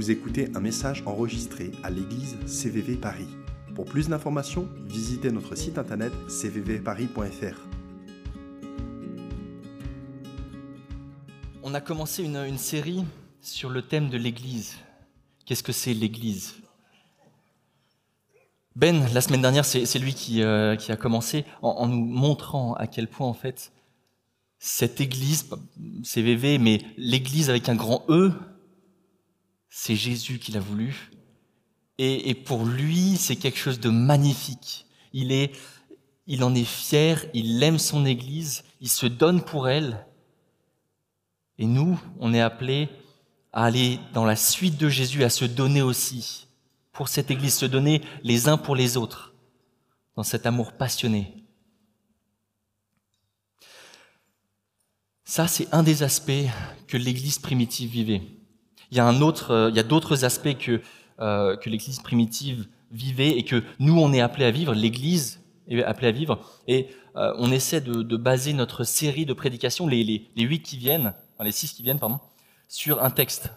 Vous écoutez un message enregistré à l'église CVV Paris. Pour plus d'informations, visitez notre site internet cvvparis.fr. On a commencé une, série sur le thème de l'Église. Qu'est-ce que c'est l'Église? Ben, la semaine dernière, c'est lui qui, euh, qui, a commencé en, en, nous montrant à quel point, en fait, cette Église, CVV, mais l'Église avec un grand E, c'est Jésus qui l'a voulu. Et, pour lui, c'est quelque chose de magnifique. Il, est, il en est fier, il aime son Église, il se donne pour elle. Et nous, on est appelés à aller dans la suite de Jésus, à se donner aussi pour cette Église, se donner les uns pour les autres, dans cet amour passionné. Ça, c'est un des aspects que l'Église primitive vivait. Il y a un autre, euh, il y a d'autres aspects que euh, que l'Église primitive vivait et que nous, on est appelés à vivre. L'Église est appelée à vivre, et euh, on essaie de, baser notre série de prédications, les, huit qui viennent, enfin les six qui viennent, pardon, sur un texte.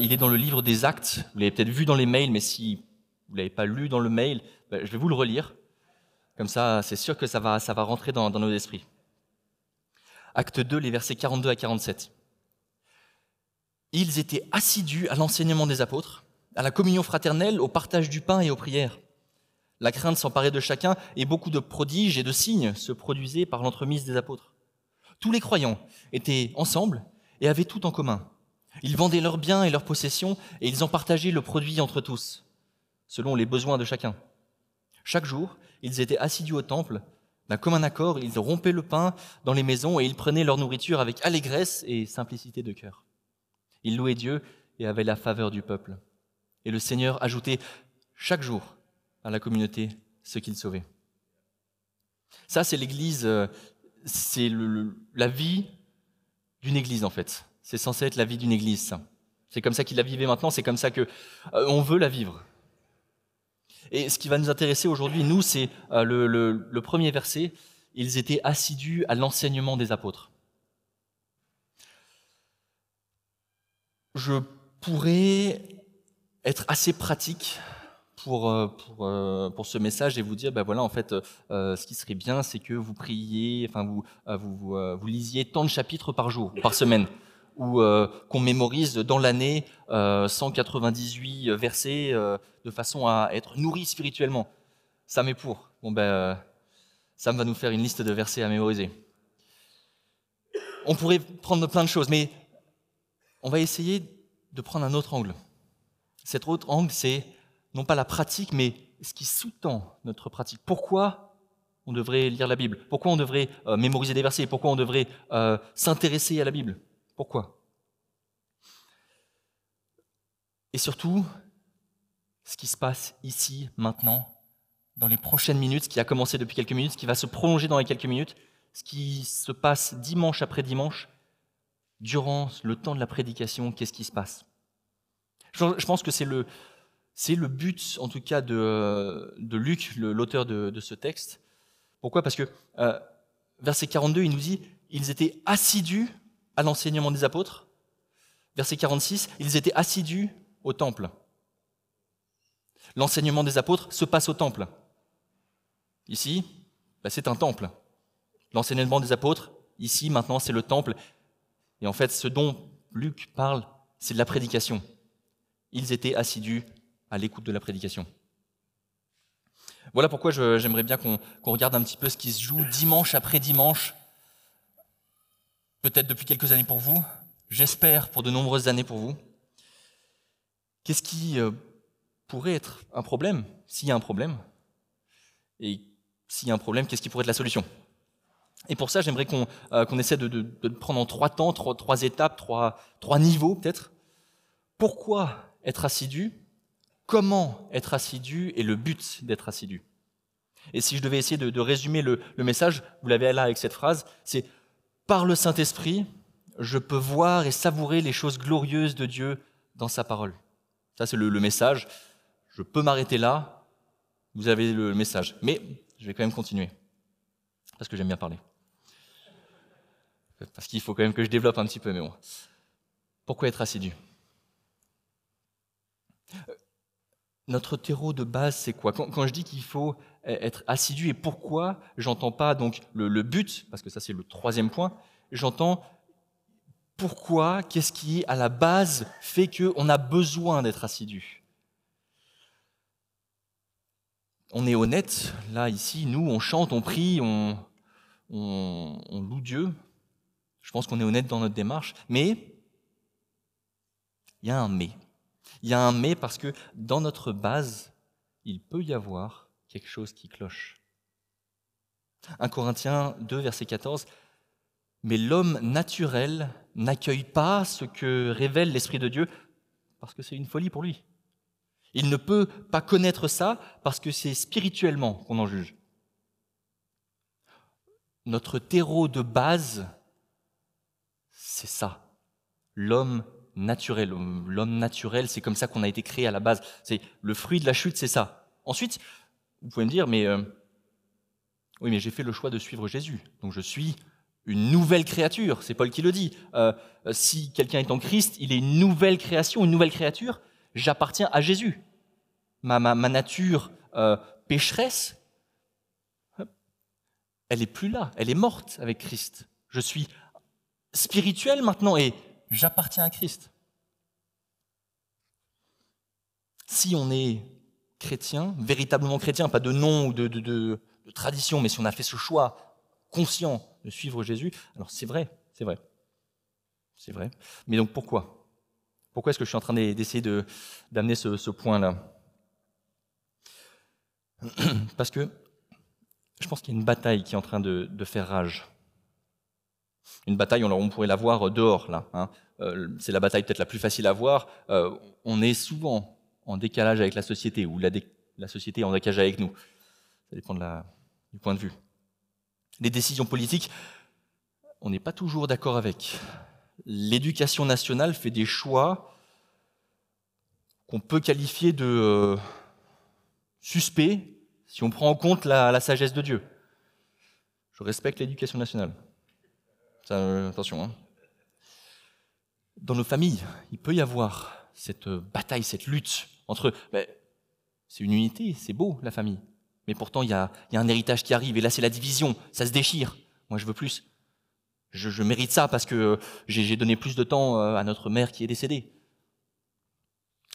Il est dans le livre des Actes. Vous l'avez peut-être vu dans les mails, mais si vous l'avez pas lu dans le mail, ben, je vais vous le relire. Comme ça, c'est sûr que ça va, ça va rentrer dans, dans nos esprits. Acte 2, les versets 42 à 47. Ils étaient assidus à l'enseignement des apôtres, à la communion fraternelle, au partage du pain et aux prières. La crainte s'emparait de chacun et beaucoup de prodiges et de signes se produisaient par l'entremise des apôtres. Tous les croyants étaient ensemble et avaient tout en commun. Ils vendaient leurs biens et leurs possessions et ils en partageaient le produit entre tous, selon les besoins de chacun. Chaque jour, ils étaient assidus au temple. D'un commun accord, ils rompaient le pain dans les maisons et ils prenaient leur nourriture avec allégresse et simplicité de cœur. Ils louaient Dieu et avaient la faveur du peuple. Et le Seigneur ajoutait chaque jour à la communauté ce qu'il sauvait. Ça, c'est l'Église, euh, c'est la vie d'une Église en fait. C'est censé être la vie d'une Église. C'est comme ça qu'il la vivait maintenant. C'est comme ça que euh, on veut la vivre. Et ce qui va nous intéresser aujourd'hui, nous, c'est euh, le premier verset. Ils étaient assidus à l'enseignement des apôtres. Je pourrais être assez pratique pour, pour, pour ce message et vous dire, ben voilà, en fait, euh, ce qui serait bien, c'est que vous priez, enfin, vous, vous, vous, lisiez tant de chapitres par jour, par semaine, ou euh, qu'on mémorise dans l'année euh, 198 versets euh, de façon à être nourri spirituellement. Ça m'est pour. Bon, ben, Sam va nous faire une liste de versets à mémoriser. On pourrait prendre plein de choses, mais on va essayer de prendre un autre angle. Cet autre angle, c'est non pas la pratique, mais ce qui sous-tend notre pratique. Pourquoi on devrait lire la Bible? Pourquoi on devrait euh, mémoriser des versets? Pourquoi on devrait euh, s'intéresser à la Bible? Pourquoi? Et surtout, ce qui se passe ici, maintenant, dans les prochaines minutes, ce qui a commencé depuis quelques minutes, ce qui va se prolonger dans les quelques minutes, ce qui se passe dimanche après dimanche, durant le temps de la prédication, qu'est-ce qui se passe? Je pense que c'est le, c'est le but, en tout cas, de, Luc, l'auteur de, ce texte. Pourquoi? Parce que euh, verset 42, il nous dit ils étaient assidus à l'enseignement des apôtres. Verset 46, ils étaient assidus au temple. L'enseignement des apôtres se passe au temple. Ici, ben c'est un temple. L'enseignement des apôtres, ici, maintenant, c'est le temple. Et en fait, ce dont Luc parle, c'est de la prédication ils étaient assidus à l'écoute de la prédication. Voilà pourquoi j'aimerais bien qu'on qu regarde un petit peu ce qui se joue dimanche après dimanche, peut-être depuis quelques années pour vous, j'espère pour de nombreuses années pour vous. Qu'est-ce qui euh, pourrait être un problème, s'il y a un problème? Et s'il y a un problème, qu'est-ce qui pourrait être la solution? Et pour ça, j'aimerais qu'on euh, essaie de, de, de, prendre en trois temps, trois, trois étapes, trois, trois niveaux peut-être. Pourquoi être assidu, comment être assidu et le but d'être assidu? Et si je devais essayer de, de résumer le, le, message, vous l'avez là avec cette phrase, c'est par le Saint-Esprit, je peux voir et savourer les choses glorieuses de Dieu dans sa parole. Ça, c'est le, le, message. Je peux m'arrêter là. Vous avez le message. Mais je vais quand même continuer. Parce que j'aime bien parler. Parce qu'il faut quand même que je développe un petit peu, mais bon. Pourquoi être assidu? Notre terreau de base, c'est quoi? Quand, je dis qu'il faut être assidu et pourquoi, j'entends pas donc le, but, parce que ça c'est le troisième point, j'entends pourquoi, qu'est-ce qui à la base fait qu'on a besoin d'être assidu? On est honnête, là ici, nous on chante, on prie, on loue Dieu. Je pense qu'on est honnête dans notre démarche, mais il y a un mais. Il y a un mais parce que dans notre base, il peut y avoir quelque chose qui cloche. 1 Corinthiens 2, verset 14. Mais l'homme naturel n'accueille pas ce que révèle l'Esprit de Dieu parce que c'est une folie pour lui. Il ne peut pas connaître ça parce que c'est spirituellement qu'on en juge. Notre terreau de base, c'est ça. L'homme naturel. L'homme naturel, c'est comme ça qu'on a été créé à la base. C'est le fruit de la chute, c'est ça. Ensuite, vous pouvez me dire, mais euh, oui, mais j'ai fait le choix de suivre Jésus, donc je suis une nouvelle créature. C'est Paul qui le dit. Euh, si quelqu'un est en Christ, il est une nouvelle création, une nouvelle créature. J'appartiens à Jésus. Ma, ma, nature euh, pécheresse, elle est plus là. Elle est morte avec Christ. Je suis spirituel maintenant et j'appartiens à Christ. Si on est chrétien, véritablement chrétien, pas de nom ou de, tradition, mais si on a fait ce choix conscient de suivre Jésus, alors c'est vrai, c'est vrai. C'est vrai. Mais donc pourquoi? Pourquoi est-ce que je suis en train d'essayer d'amener ce, point-là? Parce que je pense qu'il y a une bataille qui est en train de faire rage une bataille, on pourrait la voir dehors, là. Hein. Euh, c'est la bataille peut-être la plus facile à voir. Euh, on est souvent en décalage avec la société, ou la, société est en décalage avec nous. Ça dépend du point de vue. Les décisions politiques, on n'est pas toujours d'accord avec. L'éducation nationale fait des choix qu'on peut qualifier de euh, suspects si on prend en compte la sagesse de Dieu. Je respecte l'éducation nationale. Euh, attention. Hein. Dans nos familles, il peut y avoir cette bataille, cette lutte entre. Ben, c'est une unité, c'est beau la famille. Mais pourtant, il y, a, un héritage qui arrive, et là, c'est la division, ça se déchire. Moi, je veux plus. Je, mérite ça parce que j'ai donné plus de temps euh, à notre mère qui est décédée.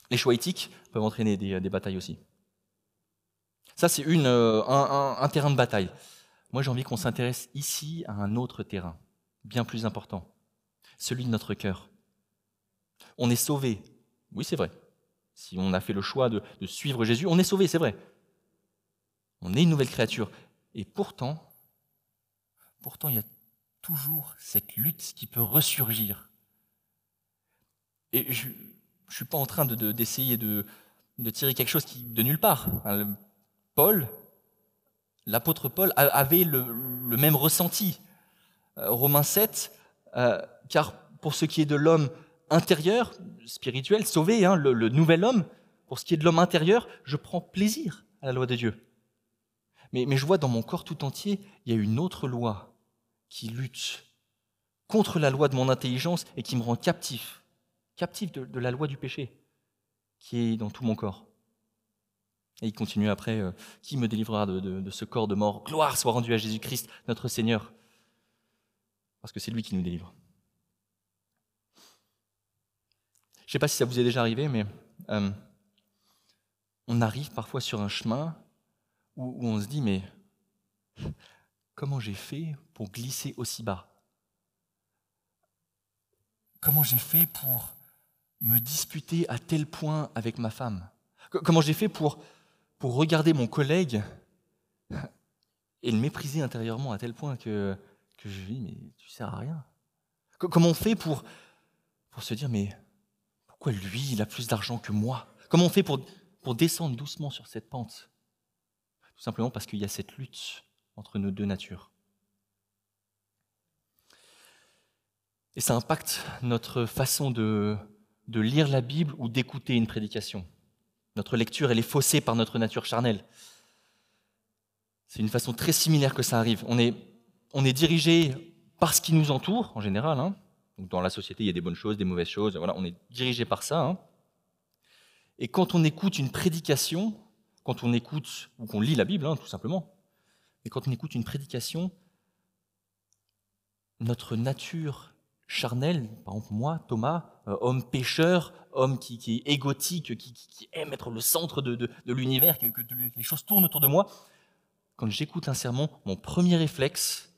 Les choix éthiques peuvent entraîner des, batailles aussi. Ça, c'est euh, un terrain de bataille. Moi, j'ai envie qu'on s'intéresse ici à un autre terrain bien plus important, celui de notre cœur. On est sauvé, oui c'est vrai. Si on a fait le choix de, suivre Jésus, on est sauvé, c'est vrai. On est une nouvelle créature. Et pourtant, pourtant, il y a toujours cette lutte qui peut ressurgir. Et je ne suis pas en train d'essayer de, de, tirer quelque chose de nulle part. Paul, l'apôtre Paul, avait le même ressenti. Euh, Romains 7, euh, car pour ce qui est de l'homme intérieur, spirituel, sauvé, hein, le, nouvel homme, pour ce qui est de l'homme intérieur, je prends plaisir à la loi de Dieu. Mais, je vois dans mon corps tout entier, il y a une autre loi qui lutte contre la loi de mon intelligence et qui me rend captif, captif de, la loi du péché qui est dans tout mon corps. Et il continue après, euh, qui me délivrera de, ce corps de mort? Gloire soit rendue à Jésus-Christ, notre Seigneur parce que c'est lui qui nous délivre. Je ne sais pas si ça vous est déjà arrivé, mais euh, on arrive parfois sur un chemin où, on se dit, mais comment j'ai fait pour glisser aussi bas? Comment j'ai fait pour me disputer à tel point avec ma femme? Comment j'ai fait pour, pour regarder mon collègue et le mépriser intérieurement à tel point que que je dis, mais tu sers à rien. Comment on fait pour, pour se dire, mais pourquoi lui, il a plus d'argent que moi? Comment on fait pour, pour descendre doucement sur cette pente? Tout simplement parce qu'il y a cette lutte entre nos deux natures. Et ça impacte notre façon de, de lire la Bible ou d'écouter une prédication. Notre lecture, elle est faussée par notre nature charnelle. C'est une façon très similaire que ça arrive. On est on est dirigé par ce qui nous entoure, en général. Hein. dans la société, il y a des bonnes choses, des mauvaises choses. Voilà, on est dirigé par ça. Hein. Et quand on écoute une prédication, quand on écoute, ou qu'on lit la Bible, hein, tout simplement, mais quand on écoute une prédication, notre nature charnelle, par exemple moi, Thomas, euh, homme pécheur, homme qui, est égotique, qui, aime être le centre de, l'univers, que, que, les choses tournent autour de moi, quand j'écoute un sermon, mon premier réflexe,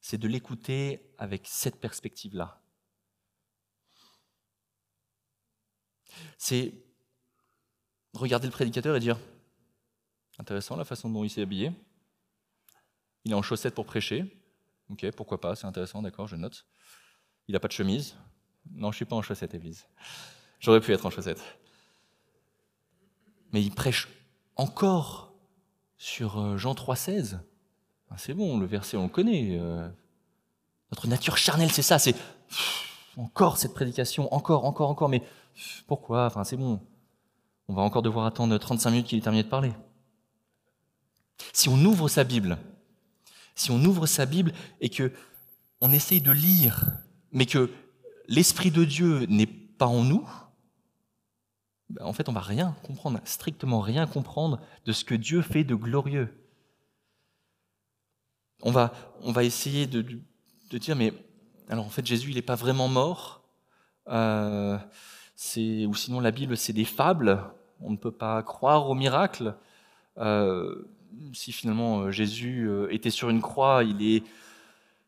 c'est de l'écouter avec cette perspective-là. C'est regarder le prédicateur et dire intéressant la façon dont il s'est habillé. Il est en chaussettes pour prêcher. Ok, pourquoi pas, c'est intéressant, d'accord, je note. Il n'a pas de chemise. Non, je suis pas en chaussettes, Évise. J'aurais pu être en chaussettes. Mais il prêche encore sur euh, Jean 3,16. Ah, c'est bon, le verset, on le connaît. Euh. notre nature charnelle, c'est ça. C'est encore cette prédication, encore, encore, encore. Mais pourquoi? Enfin, c'est bon. On va encore devoir attendre 35 minutes qu'il ait terminé de parler. Si on ouvre sa Bible, si on ouvre sa Bible et que on essaye de lire, mais que l'Esprit de Dieu n'est pas en nous, ben, en fait, on va rien comprendre, strictement rien comprendre de ce que Dieu fait de glorieux. On va, on va essayer de, de dire, mais alors en fait, Jésus, il n'est pas vraiment mort. Euh, ou sinon, la Bible, c'est des fables. On ne peut pas croire au miracle. Euh, si finalement euh, Jésus euh, était sur une croix, il est,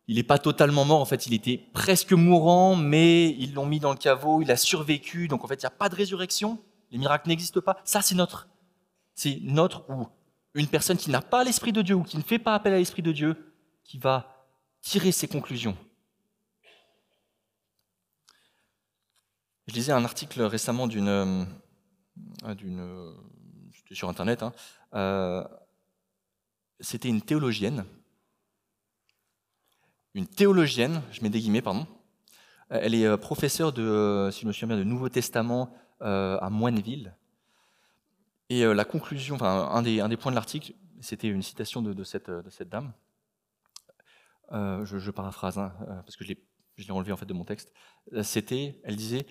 il n'est pas totalement mort. En fait, il était presque mourant, mais ils l'ont mis dans le caveau. Il a survécu. Donc en fait, il n'y a pas de résurrection. Les miracles n'existent pas. Ça, c'est notre, c'est notre ou une personne qui n'a pas l'esprit de Dieu ou qui ne fait pas appel à l'esprit de Dieu qui va tirer ses conclusions. Je lisais un article récemment d'une, euh, d'une, sur internet. Hein, euh, c'était une théologienne, une théologienne, je mets des guillemets, pardon. Elle est euh, professeure de, si je me souviens bien, de Nouveau Testament à Moineville. Et la conclusion, enfin, un des, points de l'article, c'était une citation de, cette, de cette, dame. je, paraphrase, hein, parce que je l'ai enlevé en fait de mon texte. C'était, elle disait,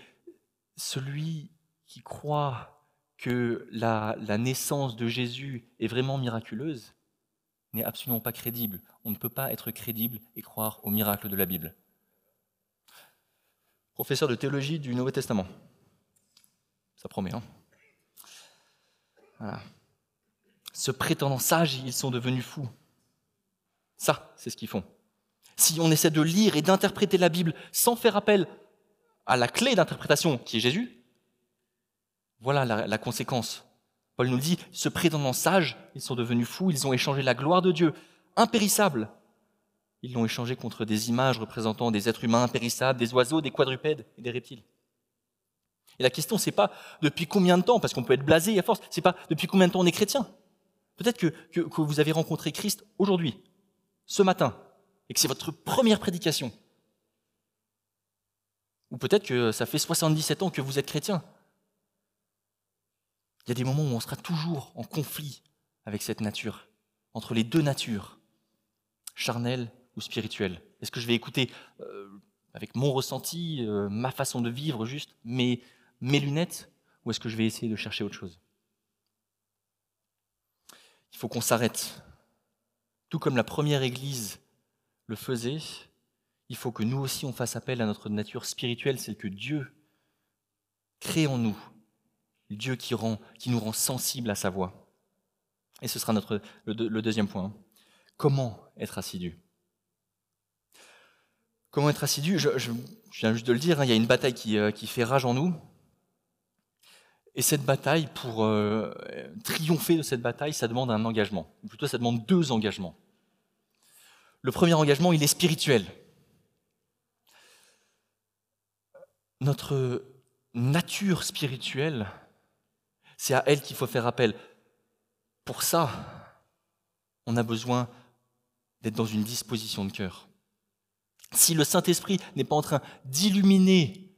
celui qui croit que la, naissance de Jésus est vraiment miraculeuse n'est absolument pas crédible. On ne peut pas être crédible et croire au miracle de la Bible. Professeur de théologie du Nouveau Testament. Ça promet, hein voilà. Se prétendant sages, ils sont devenus fous. Ça, c'est ce qu'ils font. Si on essaie de lire et d'interpréter la Bible sans faire appel à la clé d'interprétation qui est Jésus, voilà la, conséquence. Paul nous dit, se prétendant sages, ils sont devenus fous, ils ont échangé la gloire de Dieu, impérissable. Ils l'ont échangé contre des images représentant des êtres humains impérissables, des oiseaux, des quadrupèdes et des reptiles. Et la question, c'est pas depuis combien de temps, parce qu'on peut être blasé à force, c'est pas depuis combien de temps on est chrétien. Peut-être que, que vous avez rencontré Christ aujourd'hui, ce matin, et que c'est votre première prédication. Ou peut-être que ça fait 77 ans que vous êtes chrétien. Il y a des moments où on sera toujours en conflit avec cette nature, entre les deux natures, charnelle ou spirituelle. Est-ce que je vais écouter euh, avec mon ressenti, euh, ma façon de vivre juste, mes, mes lunettes, ou est-ce que je vais essayer de chercher autre chose? Il faut qu'on s'arrête. Tout comme la première Église le faisait, il faut que nous aussi on fasse appel à notre nature spirituelle, celle que Dieu crée en nous, Dieu qui, nous rend sensibles à sa voix. Et ce sera notre, le, deuxième point. Comment être assidu? Comment être assidu? Je, viens juste de le dire, hein, il y a une bataille qui, euh, qui, fait rage en nous. Et cette bataille, pour euh, triompher de cette bataille, ça demande un engagement. Plutôt, ça demande deux engagements. Le premier engagement, il est spirituel. notre nature spirituelle, c'est à elle qu'il faut faire appel. Pour ça, on a besoin d'être dans une disposition de cœur. Si le Saint-Esprit n'est pas en train d'illuminer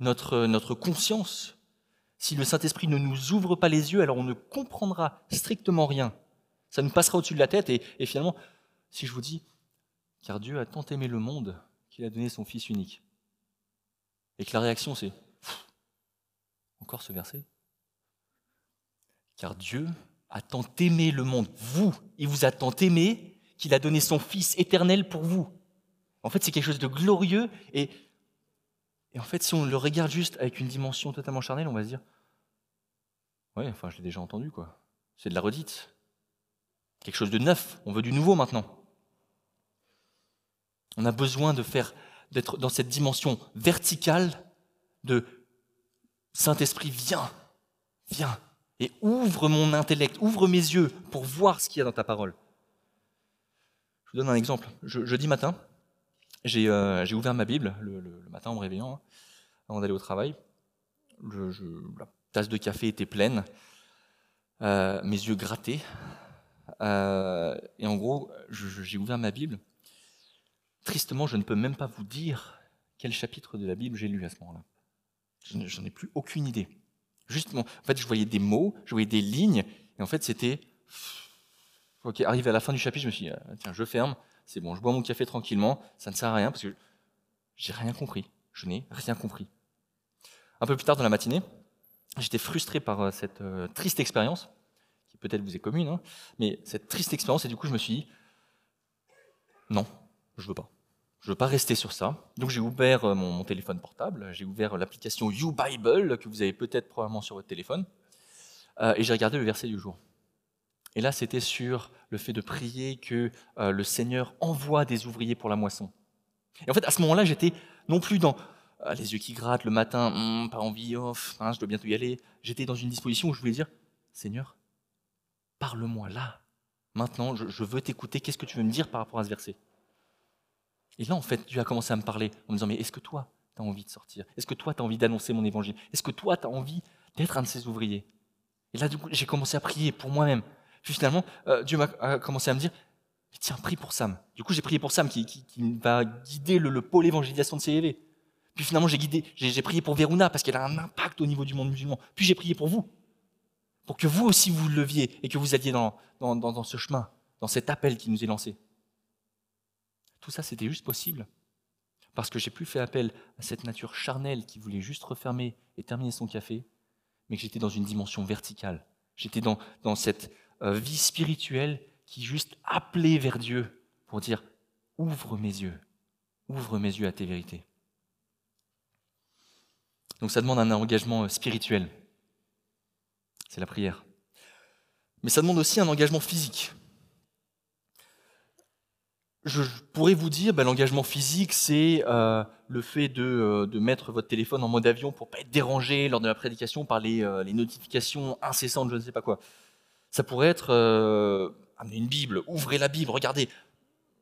notre conscience, si le Saint-Esprit ne nous ouvre pas les yeux, alors on ne comprendra strictement rien. Ça nous passera au-dessus de la tête et, finalement, si je vous dis, car Dieu a tant aimé le monde qu'il a donné son Fils unique, et que la réaction c'est Encore ce verset. Car Dieu a tant aimé le monde, vous, il vous a tant aimé qu'il a donné son Fils éternel pour vous. En fait, c'est quelque chose de glorieux et, et en fait, si on le regarde juste avec une dimension totalement charnelle, on va se dire, oui, enfin, je l'ai déjà entendu, quoi. C'est de la redite. Quelque chose de neuf. On veut du nouveau maintenant. On a besoin de faire, d'être dans cette dimension verticale de Saint-Esprit, viens, viens, et ouvre mon intellect, ouvre mes yeux pour voir ce qu'il y a dans ta parole. Je vous donne un exemple. jeudi matin, euh, j'ai ouvert ma Bible le, matin en me réveillant, hein, avant d'aller au travail. la tasse de café était pleine, euh, mes yeux grattés. Euh, et en gros, j'ai ouvert ma Bible. Tristement, je ne peux même pas vous dire quel chapitre de la Bible j'ai lu à ce moment-là. J'en ai plus aucune idée. Justement, en fait, je voyais des mots, je voyais des lignes, et en fait, c'était. Ok, arrivé à la fin du chapitre, je me suis dit, tiens, je ferme, c'est bon, je bois mon café tranquillement, ça ne sert à rien parce que j'ai rien compris. Je n'ai rien compris. Un peu plus tard dans la matinée, j'étais frustré par euh, cette euh, triste expérience, qui peut-être vous est commune, hein, mais cette triste expérience, et du coup, je me suis dit, non, je veux pas. Je veux pas rester sur ça. Donc j'ai ouvert euh, mon, téléphone portable, j'ai ouvert l'application You Bible que vous avez peut-être probablement sur votre téléphone, et j'ai regardé le verset du jour. Et là, c'était sur le fait de prier que euh, le Seigneur envoie des ouvriers pour la moisson. Et en fait, à ce moment-là, j'étais non plus dans euh, les yeux qui grattent le matin, hum, pas envie, hein, je dois bientôt y aller. J'étais dans une disposition où je voulais dire, Seigneur, parle-moi là. Maintenant, je, je veux t'écouter. Qu'est-ce que tu veux me dire par rapport à ce verset? Et là, en fait, Dieu a commencé à me parler en me disant, mais est-ce que toi, tu as envie de sortir? Est-ce que toi, tu as envie d'annoncer mon évangile? Est-ce que toi, tu as envie d'être un de ces ouvriers? Et là, du coup, j'ai commencé à prier pour moi-même. Puis finalement, euh, Dieu m'a commencé à me dire, tiens, prie pour Sam. Du coup, j'ai prié pour Sam qui, va guider le, pôle évangélisation de CEV. Puis finalement, j'ai prié pour Veruna parce qu'elle a un impact au niveau du monde musulman. Puis j'ai prié pour vous, pour que vous aussi vous le leviez et que vous alliez dans, ce chemin, dans cet appel qui nous est lancé. Tout ça, c'était juste possible parce que j'ai plus fait appel à cette nature charnelle qui voulait juste refermer et terminer son café, mais que j'étais dans une dimension verticale. J'étais dans, cette vie spirituelle qui juste appelait vers Dieu pour dire ouvre mes yeux, ouvre mes yeux à tes vérités. Donc ça demande un engagement euh, spirituel. C'est la prière. Mais ça demande aussi un engagement physique. Je pourrais vous dire, ben, l'engagement physique, c'est euh, le fait de, mettre votre téléphone en mode avion pour pas être dérangé lors de la prédication par les notifications incessantes, je ne sais pas quoi. Ça pourrait être euh, amener une Bible, ouvrez la Bible, regardez.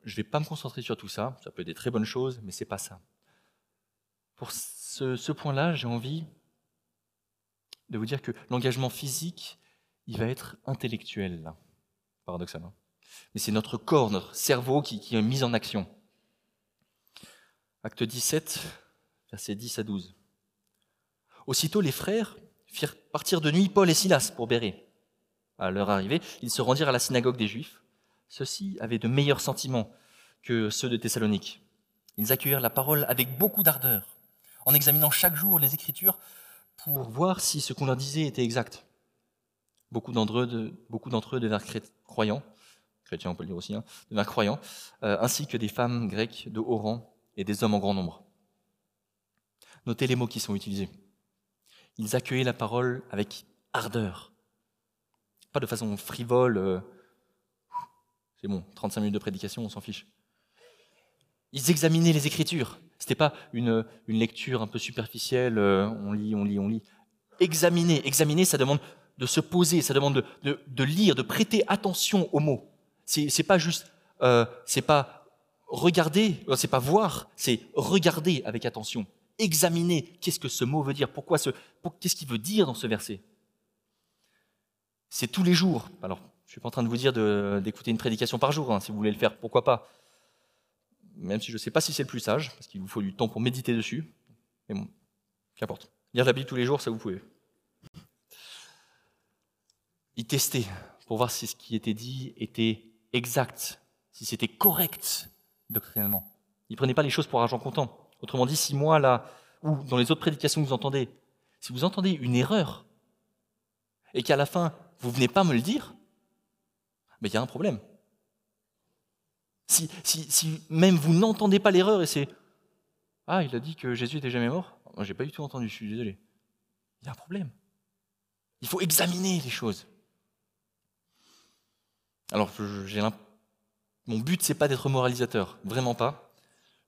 Je ne vais pas me concentrer sur tout ça, ça peut être des très bonnes choses, mais ce n'est pas ça. Pour ce, point-là, j'ai envie de vous dire que l'engagement physique, il va être intellectuel, paradoxalement. Mais c'est notre corps, notre cerveau qui, qui est mis en action. Acte 17, versets 10 à 12. Aussitôt, les frères firent partir de nuit Paul et Silas pour Béret. À leur arrivée, ils se rendirent à la synagogue des Juifs. Ceux-ci avaient de meilleurs sentiments que ceux de Thessalonique. Ils accueillirent la parole avec beaucoup d'ardeur, en examinant chaque jour les Écritures pour voir si ce qu'on leur disait était exact. Beaucoup d'entre eux, devinrent croyants, chrétiens on peut dire aussi, hein, croyants, euh, ainsi que des femmes grecques de haut rang et des hommes en grand nombre. Notez les mots qui sont utilisés. Ils accueillaient la parole avec ardeur, de façon frivole. Euh, c'est bon, 35 minutes de prédication, on s'en fiche. Ils examinaient les Écritures. C'était pas une, une, lecture un peu superficielle, euh, on lit, on lit, on lit. Examiner, examiner, ça demande de se poser, ça demande de, de, lire, de prêter attention aux mots. C'est pas juste, euh, c'est pas regarder, euh, c'est pas voir, c'est regarder avec attention. Examiner, qu'est-ce que ce mot veut dire? Pourquoi ce, qu'est-ce qu'il veut dire dans ce verset? C'est tous les jours. Alors, je suis pas en train de vous dire d'écouter une prédication par jour. Hein. Si vous voulez le faire, pourquoi pas? Même si je ne sais pas si c'est le plus sage, parce qu'il vous faut du temps pour méditer dessus. Mais bon, qu'importe. Lire la Bible tous les jours, ça vous pouvez. Y tester pour voir si ce qui était dit était exact, si c'était correct doctrinalement. Il ne prenait pas les choses pour argent comptant. Autrement dit, si moi, là, ou dans les autres prédications que vous entendez, si vous entendez une erreur et qu'à la fin, vous venez pas me le dire, mais il y a un problème. Si, même vous n'entendez pas l'erreur et c'est Ah, il a dit que Jésus n'était jamais mort, moi j'ai pas du tout entendu, je suis désolé. Il y a un problème. Il faut examiner les choses. Alors, mon but, c'est pas d'être moralisateur, vraiment pas.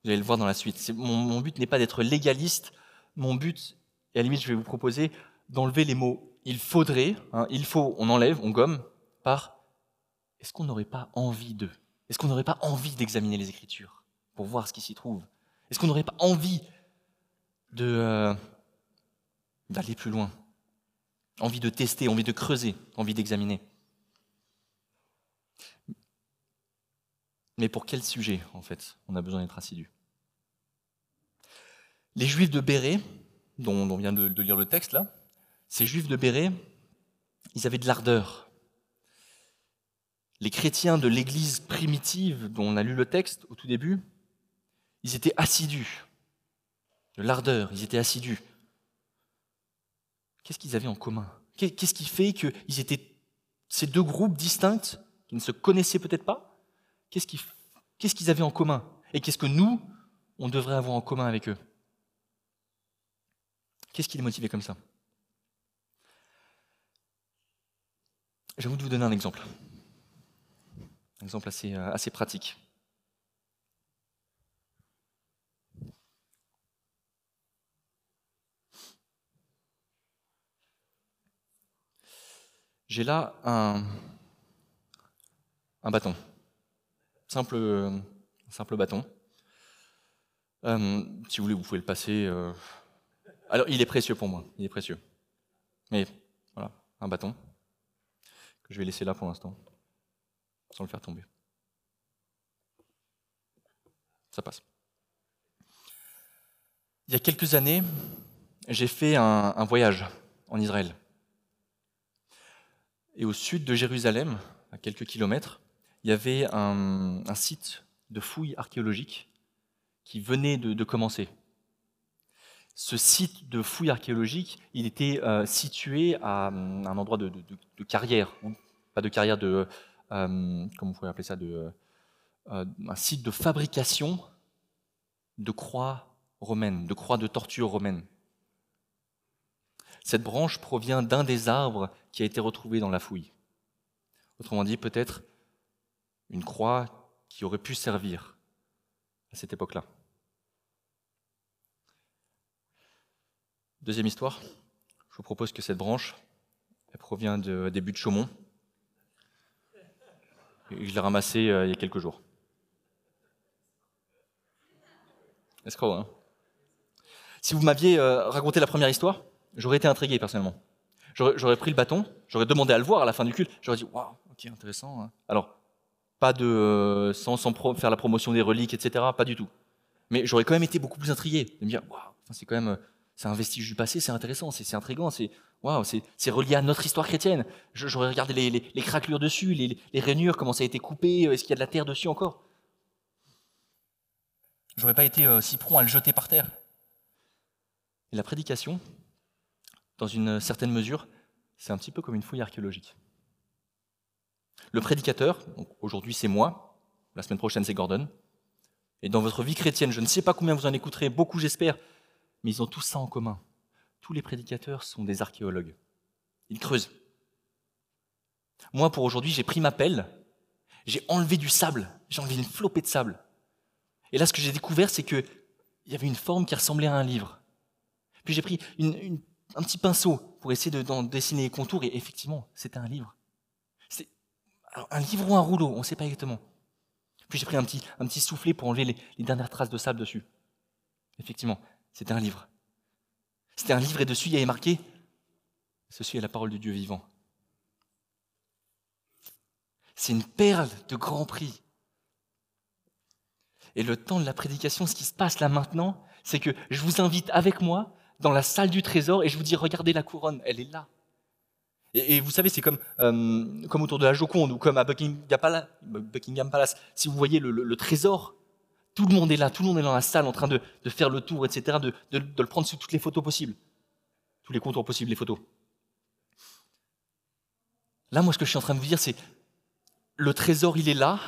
Vous allez le voir dans la suite. Mon, but n'est pas d'être légaliste. Mon but, et à la limite, je vais vous proposer d'enlever les mots il faudrait, hein, il faut, on enlève, on gomme, par est-ce qu'on n'aurait pas envie de Est-ce qu'on n'aurait pas envie d'examiner les Écritures pour voir ce qui s'y trouve? Est-ce qu'on n'aurait pas envie euh, d'aller plus loin? Envie de tester, envie de creuser, envie d'examiner. Mais pour quel sujet, en fait, on a besoin d'être assidu? Les Juifs de Béret, dont on vient de, lire le texte là, ces Juifs de Béret, ils avaient de l'ardeur. Les chrétiens de l'Église primitive, dont on a lu le texte au tout début, ils étaient assidus. De l'ardeur, ils étaient assidus. Qu'est-ce qu'ils avaient en commun? Qu'est-ce qui fait qu'ils étaient ces deux groupes distincts qui ne se connaissaient peut-être pas Qu'est-ce qu'ils avaient en commun? Et qu'est-ce que nous, on devrait avoir en commun avec eux? Qu'est-ce qui les motivait comme ça? J'ai envie de vous donner un exemple. Un exemple assez, euh, pratique. J'ai là un, un bâton simple, euh, simple bâton. Euh, si vous voulez, vous pouvez le passer. Alors, il est précieux pour moi, il est précieux. Mais voilà, un bâton je vais laisser là pour l'instant, sans le faire tomber. Ça passe. Il y a quelques années, j'ai fait un voyage en Israël. Et au sud de Jérusalem, à quelques kilomètres, il y avait un, site de fouilles archéologiques qui venait de, commencer. Ce site de fouilles archéologiques, il était euh, situé à, un endroit de, carrière, pas de carrière de, euh, comment vous appeler ça, de, euh, un site de fabrication de croix romaines, de croix de torture romaines. Cette branche provient d'un des arbres qui a été retrouvé dans la fouille. Autrement dit, peut-être une croix qui aurait pu servir à cette époque-là. Deuxième histoire, je vous propose que cette branche, elle provient de, des buts de Chaumont. Je l'ai ramassée euh, il y a quelques jours. Escroc, hein Si vous m'aviez euh, raconté la première histoire, j'aurais été intrigué personnellement. J'aurais pris le bâton, j'aurais demandé à le voir à la fin du culte, j'aurais dit Waouh, ok, intéressant. Hein. Alors, pas de euh, sans, faire la promotion des reliques, etc. Pas du tout. Mais j'aurais quand même été beaucoup plus intrigué de me dire, waouh, c'est quand même, c'est un vestige du passé, c'est intéressant, c'est intrigant, c'est waouh, c'est relié à notre histoire chrétienne. J'aurais regardé les, les, craquelures dessus, les, les, rainures, comment ça a été coupé, euh, est-ce qu'il y a de la terre dessus encore? J'aurais pas été si prompt à le jeter par terre. Et la prédication, dans une certaine mesure, c'est un petit peu comme une fouille archéologique. Le prédicateur, aujourd'hui c'est moi, la semaine prochaine c'est Gordon. Et dans votre vie chrétienne, je ne sais pas combien vous en écouterez, beaucoup j'espère, mais ils ont tous ça en commun. Tous les prédicateurs sont des archéologues. Ils creusent. Moi, pour aujourd'hui, j'ai pris ma pelle, j'ai enlevé du sable, j'ai enlevé une flopée de sable. Et là, ce que j'ai découvert, c'est qu'il y avait une forme qui ressemblait à un livre. Puis j'ai pris un petit pinceau pour essayer d'en dessiner les contours, et effectivement, c'était un livre un livre ou un rouleau, on ne sait pas exactement. Puis j'ai pris un petit, soufflet pour enlever les, dernières traces de sable dessus. Effectivement, c'était un livre. C'était un livre et dessus il y avait marqué Ceci est la parole de Dieu vivant. C'est une perle de grand prix. Et le temps de la prédication, ce qui se passe là maintenant, c'est que je vous invite avec moi dans la salle du trésor et je vous dis regardez la couronne, elle est là. Et, vous savez, c'est comme, euh, comme autour de la Joconde ou comme à Buckingham Palace. Si vous voyez le, trésor, tout le monde est là, tout le monde est dans la salle en train de, faire le tour, etc., de, le prendre sous toutes les photos possibles. tous les contours possibles, les photos. Là, moi, ce que je suis en train de vous dire, c'est le trésor, il est là,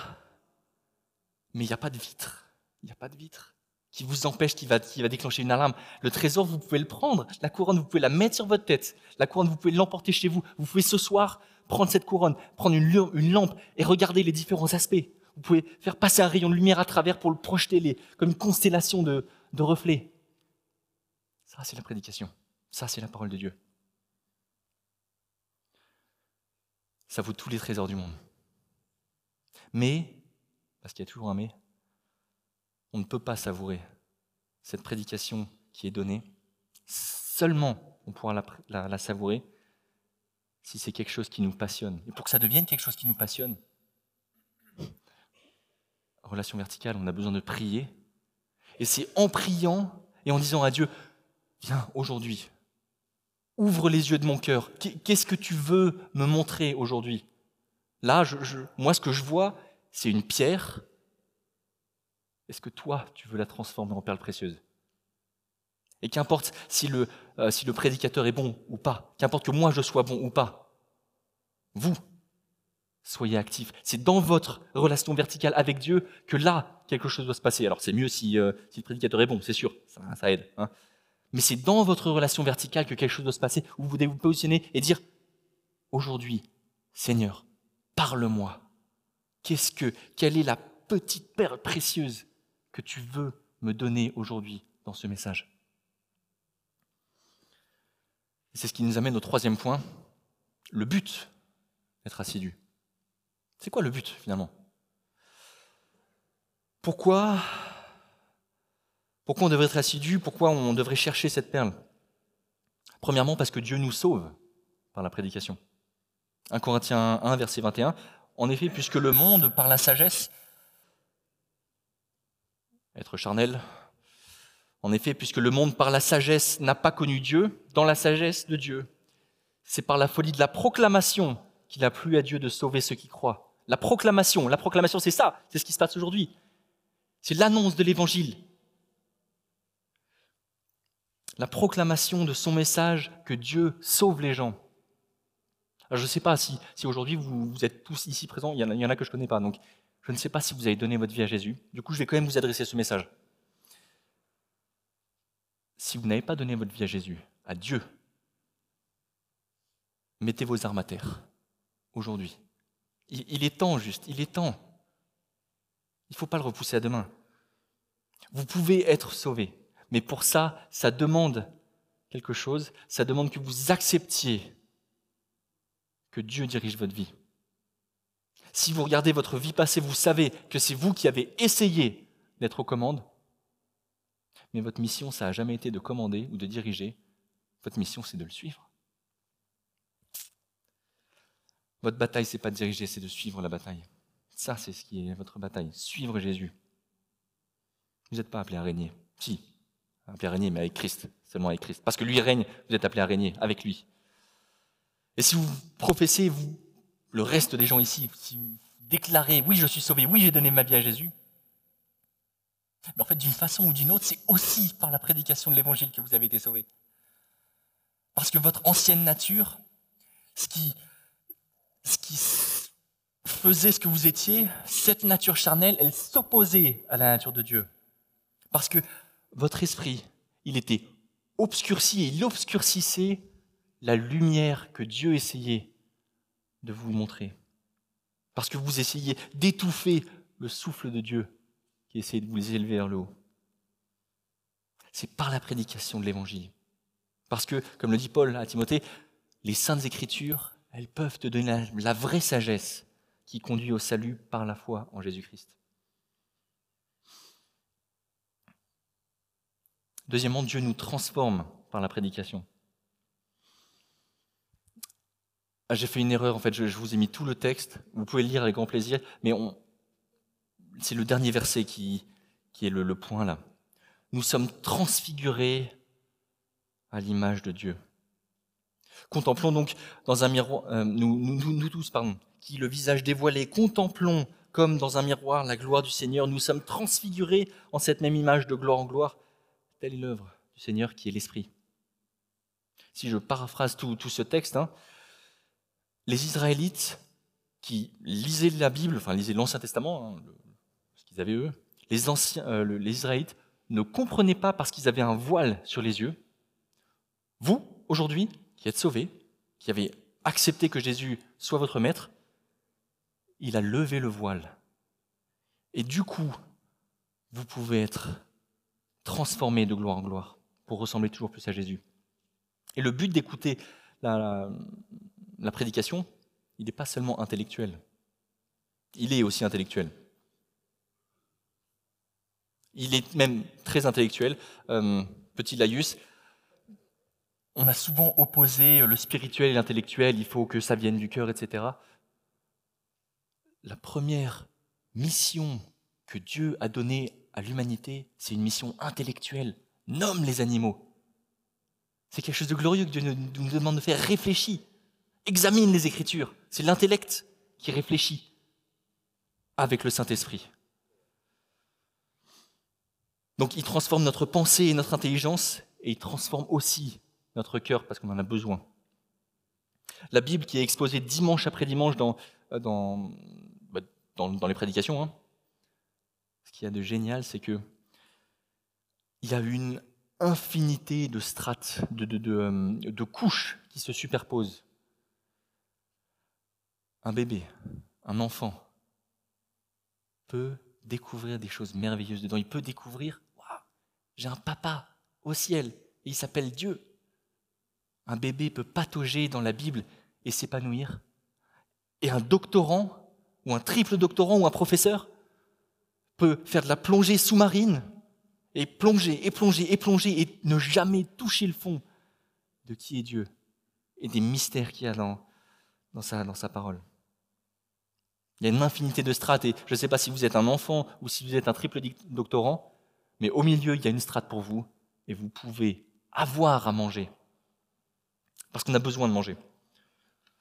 mais il n'y a pas de vitre. Il n'y a pas de vitre qui vous empêche, qui va, qui va déclencher une alarme. Le trésor, vous pouvez le prendre. La couronne, vous pouvez la mettre sur votre tête. La couronne, vous pouvez l'emporter chez vous. Vous pouvez ce soir prendre cette couronne, prendre une, une lampe et regarder les différents aspects. Vous pouvez faire passer un rayon de lumière à travers pour le projeter comme une constellation de, de reflets. Ça, c'est la prédication. Ça, c'est la parole de Dieu. Ça vaut tous les trésors du monde. Mais, parce qu'il y a toujours un mais, on ne peut pas savourer cette prédication qui est donnée. Seulement on pourra la, savourer si c'est quelque chose qui nous passionne. Et pour que ça devienne quelque chose qui nous passionne, relation verticale, on a besoin de prier. Et c'est en priant et en disant à Dieu, viens aujourd'hui, ouvre les yeux de mon cœur. Qu'est-ce que tu veux me montrer aujourd'hui? Là, moi, ce que je vois, c'est une pierre est-ce que toi, tu veux la transformer en perle précieuse? Et qu'importe si le, euh, si le prédicateur est bon ou pas, qu'importe que moi je sois bon ou pas, vous, soyez actifs. C'est dans votre relation verticale avec Dieu que là, quelque chose doit se passer. Alors c'est mieux si, euh, le prédicateur est bon, c'est sûr, ça, aide. Hein. Mais c'est dans votre relation verticale que quelque chose doit se passer, où vous devez vous positionner et dire, aujourd'hui, Seigneur, parle-moi. Qu'est-ce que, quelle est la petite perle précieuse que tu veux me donner aujourd'hui dans ce message? C'est ce qui nous amène au troisième point, le but d'être assidu. C'est quoi le but finalement? Pourquoi pourquoi on devrait être assidu? Pourquoi on devrait chercher cette perle? Premièrement, parce que Dieu nous sauve par la prédication. 1 Corinthiens 1, verset 21. En effet, puisque le monde, par la sagesse, être charnel. En effet, puisque le monde par la sagesse n'a pas connu Dieu, dans la sagesse de Dieu, c'est par la folie de la proclamation qu'il a plu à Dieu de sauver ceux qui croient. La proclamation, la proclamation, c'est ça, c'est ce qui se passe aujourd'hui. C'est l'annonce de l'évangile. La proclamation de son message que Dieu sauve les gens. je ne sais pas si, si aujourd'hui vous, êtes tous ici présents, il y, en a, il que je ne connais pas, donc je ne sais pas si vous avez donné votre vie à Jésus. Du coup, je vais quand même vous adresser ce message. Si vous n'avez pas donné votre vie à Jésus, à Dieu, mettez vos armes à terre aujourd'hui. Il est temps juste, il est temps. Il ne faut pas le repousser à demain. Vous pouvez être sauvé, mais pour ça, ça demande quelque chose, ça demande que vous acceptiez que Dieu dirige votre vie. Si vous regardez votre vie passée, vous savez que c'est vous qui avez essayé d'être aux commandes. Mais votre mission, ça n'a jamais été de commander ou de diriger. Votre mission, c'est de le suivre. Votre bataille, c'est pas de diriger, c'est de suivre la bataille. Ça, c'est ce qui est votre bataille. Suivre Jésus. Vous n'êtes pas appelé à régner. Si, appelé à régner, mais avec Christ, seulement avec Christ. Parce que lui règne, vous êtes appelé à régner avec lui. Et si vous professez, vous le reste des gens ici, si vous déclarez oui, je suis sauvé, oui, j'ai donné ma vie à Jésus, mais en fait, d'une façon ou d'une autre, c'est aussi par la prédication de l'évangile que vous avez été sauvé. Parce que votre ancienne nature, ce qui, ce qui faisait ce que vous étiez, cette nature charnelle, elle s'opposait à la nature de Dieu. Parce que votre esprit, il était obscurci et il obscurcissait la lumière que Dieu essayait de vous montrer. Parce que vous essayez d'étouffer le souffle de Dieu qui essaie de vous élever vers le haut. C'est par la prédication de l'Évangile. Parce que, comme le dit Paul à Timothée, les saintes écritures, elles peuvent te donner la vraie sagesse qui conduit au salut par la foi en Jésus-Christ. Deuxièmement, Dieu nous transforme par la prédication. Ah, j'ai fait une erreur, en fait, je, vous ai mis tout le texte, vous pouvez le lire avec grand plaisir, mais c'est le dernier verset qui, est le, point là. Nous sommes transfigurés à l'image de Dieu. Contemplons donc dans un miroir, euh, nous, nous, tous, pardon, qui le visage dévoilé, contemplons comme dans un miroir la gloire du Seigneur. Nous sommes transfigurés en cette même image de gloire en gloire. Telle est l'œuvre du Seigneur qui est l'Esprit. si je paraphrase tout, ce texte, hein, les Israélites qui lisaient la Bible, enfin lisaient l'Ancien Testament, hein, ce qu'ils avaient eux, euh, les Israélites ne comprenaient pas parce qu'ils avaient un voile sur les yeux. Vous, aujourd'hui, qui êtes sauvés, qui avez accepté que Jésus soit votre maître, il a levé le voile. Et du coup, vous pouvez être transformé de gloire en gloire pour ressembler toujours plus à Jésus. Et le but d'écouter la, prédication, il n'est pas seulement intellectuel. Il est aussi intellectuel. Il est même très intellectuel. Euh, petit Laïus, on a souvent opposé le spirituel et l'intellectuel, il faut que ça vienne du cœur, etc. La première mission que Dieu a donnée à l'humanité, c'est une mission intellectuelle. Nomme les animaux. C'est quelque chose de glorieux que Dieu nous demande de faire. Réfléchis. Examine les Écritures. C'est l'intellect qui réfléchit avec le Saint-Esprit. Donc il transforme notre pensée et notre intelligence et il transforme aussi notre cœur parce qu'on en a besoin. La Bible qui est exposée dimanche après dimanche dans, euh, bah, dans, dans, les prédications, hein. ce qu'il y a de génial, c'est que il y a une infinité de strates, de, de, de, euh, de couches qui se superposent. Un bébé, un enfant, peut découvrir des choses merveilleuses dedans. Il peut découvrir, j'ai un papa au ciel, et il s'appelle Dieu. Un bébé peut patauger dans la Bible et s'épanouir. Et un doctorant, ou un triple doctorant, ou un professeur, peut faire de la plongée sous-marine, et plonger, et plonger, et plonger, et ne jamais toucher le fond de qui est Dieu, et des mystères qu'il y a dans, sa, sa parole. Il y a une infinité de strates, et je ne sais pas si vous êtes un enfant ou si vous êtes un triple doctorant, mais au milieu, il y a une strate pour vous, et vous pouvez avoir à manger. Parce qu'on a besoin de manger.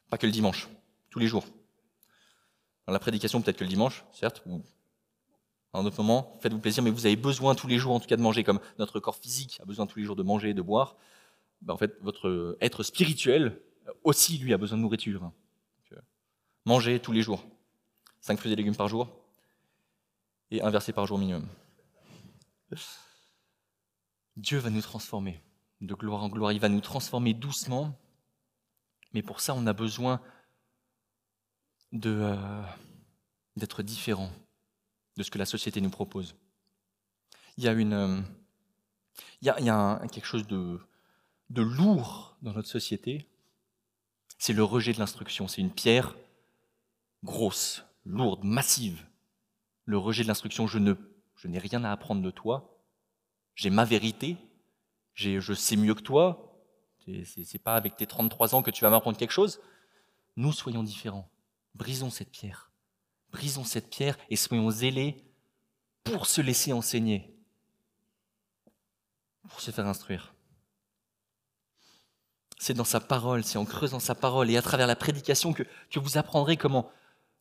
Pas que le dimanche, tous les jours. Dans la prédication, peut-être que le dimanche, certes, ou à un autre moment, faites-vous plaisir, mais vous avez besoin tous les jours, en tout cas, de manger, comme notre corps physique a besoin tous les jours de manger et de boire. Ben, en fait, votre être spirituel aussi, lui, a besoin de nourriture. Euh, mangez tous les jours. Cinq fruits et légumes par jour et un verset par jour minimum. Dieu va nous transformer de gloire en gloire. Il va nous transformer doucement. Mais pour ça, on a besoin euh, d'être différent de ce que la société nous propose. Il y a, une, euh, il y a, quelque chose de, de lourd dans notre société. C'est le rejet de l'instruction. C'est une pierre grosse, lourde, massive. Le rejet de l'instruction. Je je n'ai rien à apprendre de toi. J'ai ma vérité je sais mieux que toi, c'est pas avec tes 33 ans que tu vas m'apprendre quelque chose. Nous soyons différents. Brisons cette pierre. Brisons cette pierre et soyons zélés pour se laisser enseigner, pour se faire instruire. C'est dans sa parole, c'est en creusant sa parole et à travers la prédication que, que vous apprendrez comment,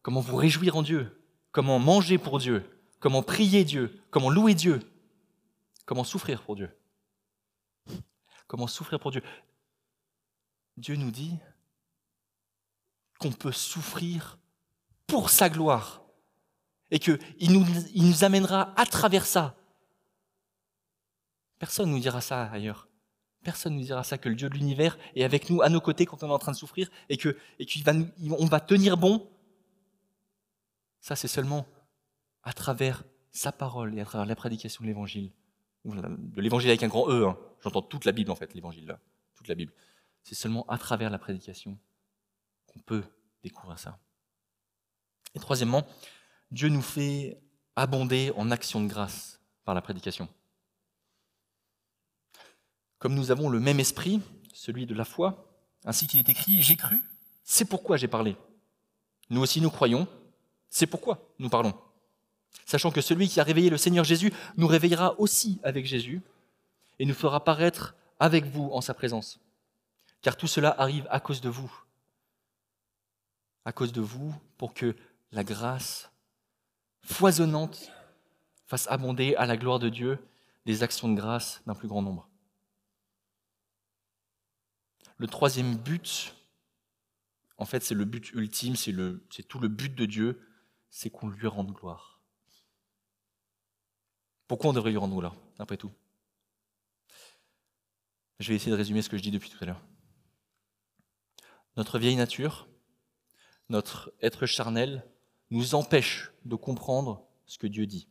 comment vous réjouir en Dieu, comment manger pour Dieu, comment prier Dieu, comment louer Dieu, comment souffrir pour Dieu comment souffrir pour Dieu. Dieu nous dit qu'on peut souffrir pour sa gloire et qu'il nous, amènera à travers ça. Personne ne nous dira ça ailleurs. Personne ne nous dira ça que le Dieu de l'univers est avec nous, à nos côtés quand on est en train de souffrir et qu'on va tenir bon. Ça, c'est seulement à travers sa parole et à travers la prédication de l'évangile de l'évangile avec un grand E, hein. j'entends toute la Bible en fait, l'évangile là, toute la Bible. C'est seulement à travers la prédication qu'on peut découvrir ça. Et troisièmement, Dieu nous fait abonder en action de grâce par la prédication. Comme nous avons le même esprit, celui de la foi, ainsi qu'il est écrit, j'ai cru, c'est pourquoi j'ai parlé. Nous aussi nous croyons, c'est pourquoi nous parlons sachant que celui qui a réveillé le Seigneur Jésus nous réveillera aussi avec Jésus et nous fera paraître avec vous en sa présence. Car tout cela arrive à cause de vous. À cause de vous, pour que la grâce foisonnante fasse abonder à la gloire de Dieu des actions de grâce d'un plus grand nombre. le troisième but, en fait, c'est le but ultime, c'est, tout le but de Dieu, c'est qu'on lui rende gloire. Pourquoi on devrait lui rendre gloire, après tout? Je vais essayer de résumer ce que je dis depuis tout à l'heure. Notre vieille nature, notre être charnel, nous empêche de comprendre ce que Dieu dit.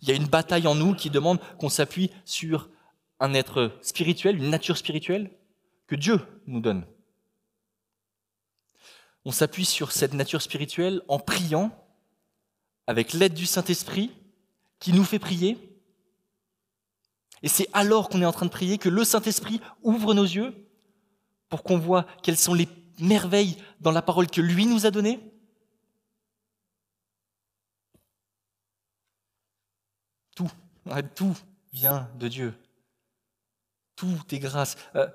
Il y a une bataille en nous qui demande qu'on s'appuie sur un être spirituel, une nature spirituelle que Dieu nous donne. On s'appuie sur cette nature spirituelle en priant avec l'aide du Saint-Esprit qui nous fait prier. Et c'est alors qu'on est en train de prier que le Saint-Esprit ouvre nos yeux pour qu'on voit quelles sont les merveilles dans la parole que lui nous a donnée. Tout, tout vient de Dieu. Tout est grâce. Euh,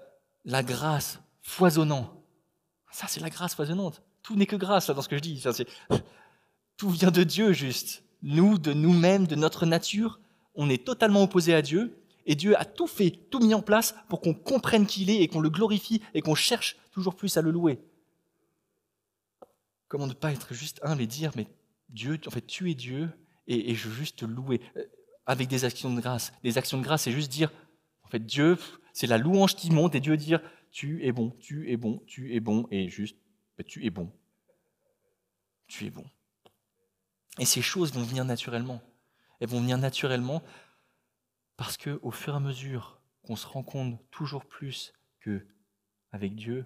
la grâce foisonnant. Ça, c'est la grâce foisonnante. Tout n'est que grâce dans ce que je dis. tout vient de Dieu, juste. Nous, de nous-mêmes, de notre nature, on est totalement opposé à Dieu. Et Dieu a tout fait, tout mis en place pour qu'on comprenne qui il est et qu'on le glorifie et qu'on cherche toujours plus à le louer. Comment ne pas être juste humble et dire, mais Dieu, en fait, tu es Dieu et, je veux juste te louer euh, avec des actions de grâce. Des actions de grâce, c'est juste dire, en fait, Dieu, c'est la louange qui monte et Dieu dire, tu es bon, tu es bon, tu es bon, et juste, bah, tu es bon. Tu es bon. Et ces choses vont venir naturellement. Elles vont venir naturellement parce que au fur et à mesure qu'on se rend compte toujours plus que avec Dieu,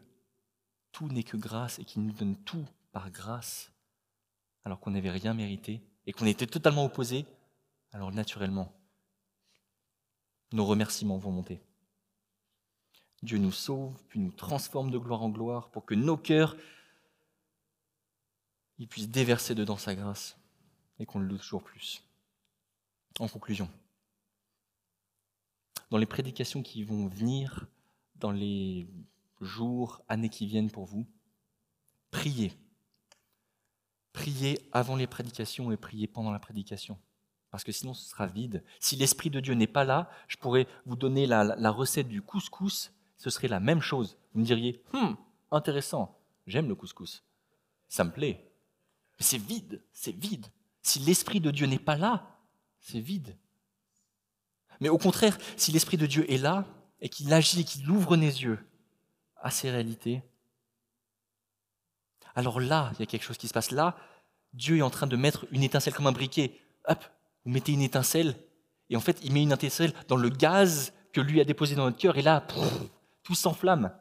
tout n'est que grâce et qu'il nous donne tout par grâce, alors qu'on n'avait rien mérité et qu'on était totalement opposés, alors naturellement, nos remerciements vont monter. Dieu nous sauve, puis nous transforme de gloire en gloire pour que nos cœurs puissent déverser dedans sa grâce et qu'on le loue toujours plus. En conclusion, dans les prédications qui vont venir, dans les jours, années qui viennent pour vous, priez. Priez avant les prédications et priez pendant la prédication parce que sinon ce sera vide. Si l'Esprit de Dieu n'est pas là, je pourrais vous donner la, recette du couscous, ce serait la même chose. Vous me diriez, hum, intéressant, j'aime le couscous, ça me plaît. Mais c'est vide, c'est vide. Si l'Esprit de Dieu n'est pas là, c'est vide. Mais au contraire, si l'Esprit de Dieu est là et qu'il agit et qu'il ouvre les yeux à ces réalités, alors là, il y a quelque chose qui se passe. Là, Dieu est en train de mettre une étincelle comme un briquet. Hop, vous mettez une étincelle, et en fait, il met une étincelle dans le gaz que lui a déposé dans notre cœur, et là, tout s'enflamme.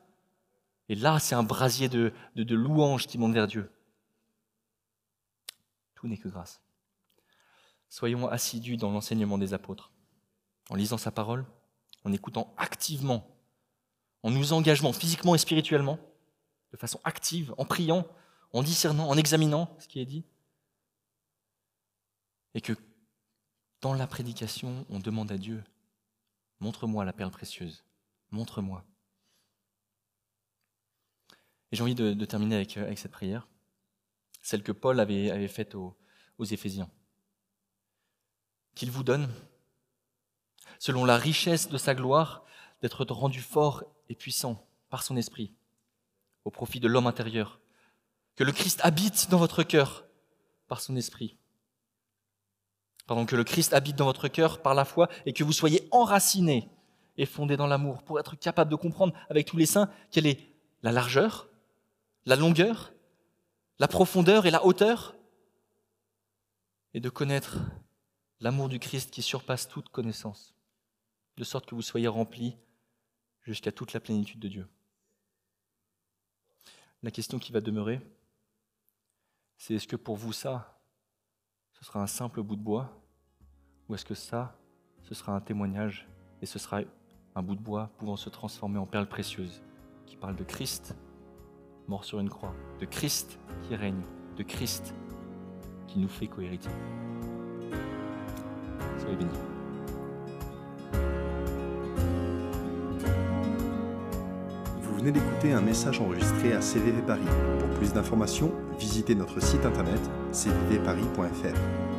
Et là, c'est un brasier de, de, de louanges qui monte vers Dieu. Tout n'est que grâce. Soyons assidus dans l'enseignement des apôtres, en lisant sa parole, en écoutant activement, en nous engageant physiquement et spirituellement, de façon active, en priant, en discernant, en examinant ce qui est dit. Et que dans la prédication, on demande à Dieu, montre-moi la perle précieuse, montre-moi. Et j'ai envie de, terminer avec, avec, cette prière, celle que Paul avait, faite aux Éphésiens. Qu'il vous donne, selon la richesse de sa gloire, d'être rendu fort et puissant par son esprit, au profit de l'homme intérieur. Que le Christ habite dans votre cœur par son esprit Pardon, que le Christ habite dans votre cœur par la foi et que vous soyez enracinés et fondés dans l'amour pour être capable de comprendre avec tous les saints quelle est la largeur, la longueur, la profondeur et la hauteur et de connaître l'amour du Christ qui surpasse toute connaissance, de sorte que vous soyez remplis jusqu'à toute la plénitude de Dieu. La question qui va demeurer, c'est est-ce que pour vous ça, ce sera un simple bout de bois Ou est-ce que ça, ce sera un témoignage et ce sera un bout de bois pouvant se transformer en perle précieuse qui parle de Christ mort sur une croix, de Christ qui règne, de Christ qui nous fait cohéritiers. Vous venez d'écouter un message enregistré à CVV Paris. Pour plus d'informations, visitez notre site internet cvvparis.fr.